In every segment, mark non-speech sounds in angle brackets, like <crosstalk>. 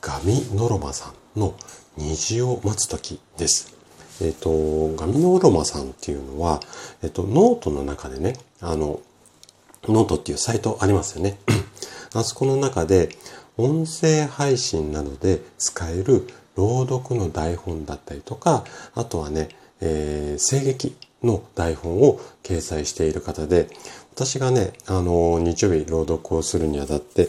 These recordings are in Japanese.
ガミノロマさんの虹を待つ時です。えっ、ー、と、ガミノロマさんっていうのは、えっ、ー、と、ノートの中でね、あの、ノートっていうサイトありますよね。<clears throat> あそこの中で、音声配信などで使える朗読の台本だったりとか、あとはね、えー、声劇の台本を掲載している方で、私がね、あの、日曜日朗読をするにあたって、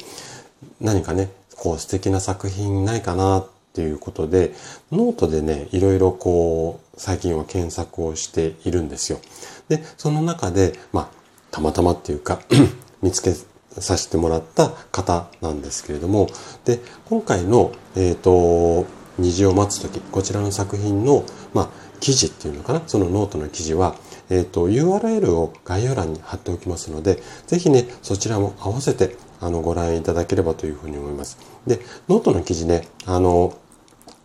何かね、こう素敵な作品ないかなっていうことで、ノートでね、いろいろこう、最近は検索をしているんですよ。で、その中で、まあ、たまたまっていうか <clears throat> 見つけさせてもらった方なんですけれども、で、今回の、えっ、ー、と、虹を待つとき、こちらの作品の、まあ、記事っていうのかな、そのノートの記事は、えっ、ー、と、URL を概要欄に貼っておきますので、ぜひね、そちらも合わせてあの、ご覧いただければというふうに思います。で、ノートの記事ね、あの、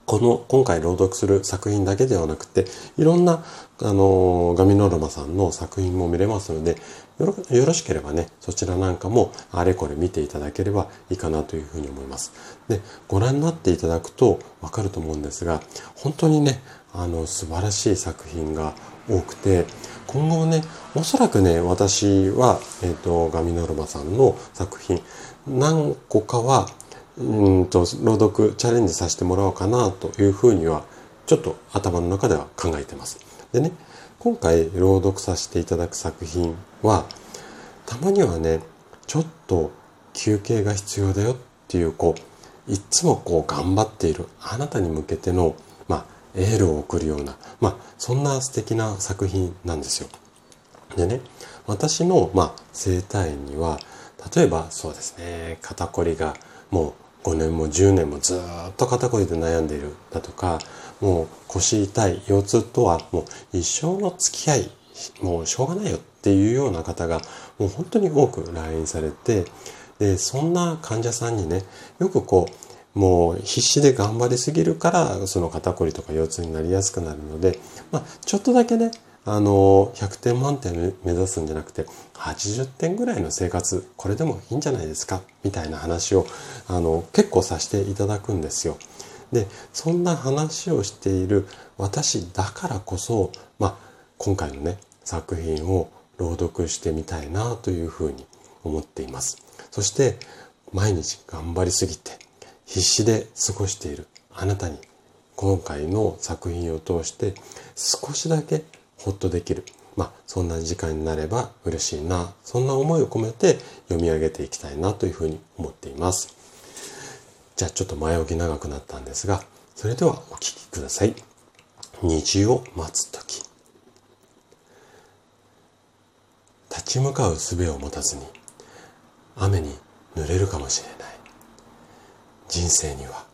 この、今回朗読する作品だけではなくて、いろんな、あの、ガミノルマさんの作品も見れますので、よろよろしければね、そちらなんかもあれこれ見ていただければいいかなというふうに思います。で、ご覧になっていただくとわかると思うんですが、本当にね、あの、素晴らしい作品が多くて、今後ね、おそらくね、私は、えっ、ー、と、ガミノルマさんの作品、何個かは、うんと、朗読チャレンジさせてもらおうかなというふうには、ちょっと頭の中では考えてます。でね、今回朗読させていただく作品は、たまにはね、ちょっと休憩が必要だよっていう、こう、いつもこう頑張っているあなたに向けての、まあ、エールを送るような、まあ、そんな素敵な作品なんですよ。でね、私の、まあ、生体院には、例えばそうですね、肩こりがもう5年も10年もずっと肩こりで悩んでいるだとか、もう腰痛い、腰痛とはもう一生の付き合い、もうしょうがないよっていうような方がもう本当に多く来院されて、で、そんな患者さんにね、よくこう、もう必死で頑張りすぎるからその肩こりとか腰痛になりやすくなるので、まあ、ちょっとだけねあの100点満点目指すんじゃなくて80点ぐらいの生活これでもいいんじゃないですか？みたいな話をあの結構させていただくんですよ。でそんな話をしている私だからこそ、まあ、今回のね作品を朗読してみたいなというふうに思っています。そして毎日頑張りすぎて必死で過ごしているあなたに今回の作品を通して少しだけほっとできる。まあ、そんな時間になれば嬉しいな。そんな思いを込めて読み上げていきたいなというふうに思っています。じゃあちょっと前置き長くなったんですが、それではお聞きください。虹を待つとき。立ち向かう術を持たずに雨に濡れるかもしれない。人生には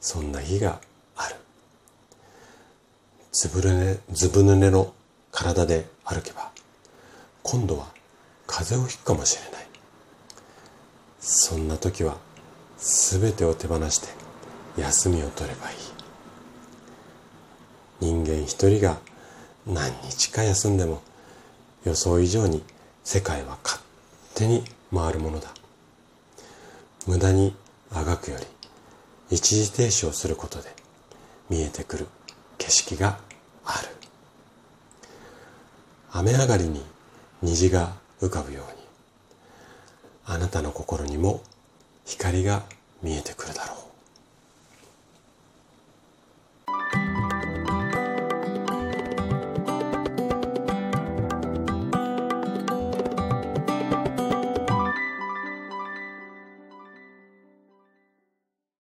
そんな日がずぶ濡れずぶ濡れの体で歩けば今度は風邪をひくかもしれない。そんな時は全てを手放して休みを取ればいい。人間一人が何日か休んでも予想以上に世界は勝手に回るものだ。無駄にあがくより一時停止をすることで見えてくる景色がある。雨上がりに虹が浮かぶようにあなたの心にも光が見えてくるだろう。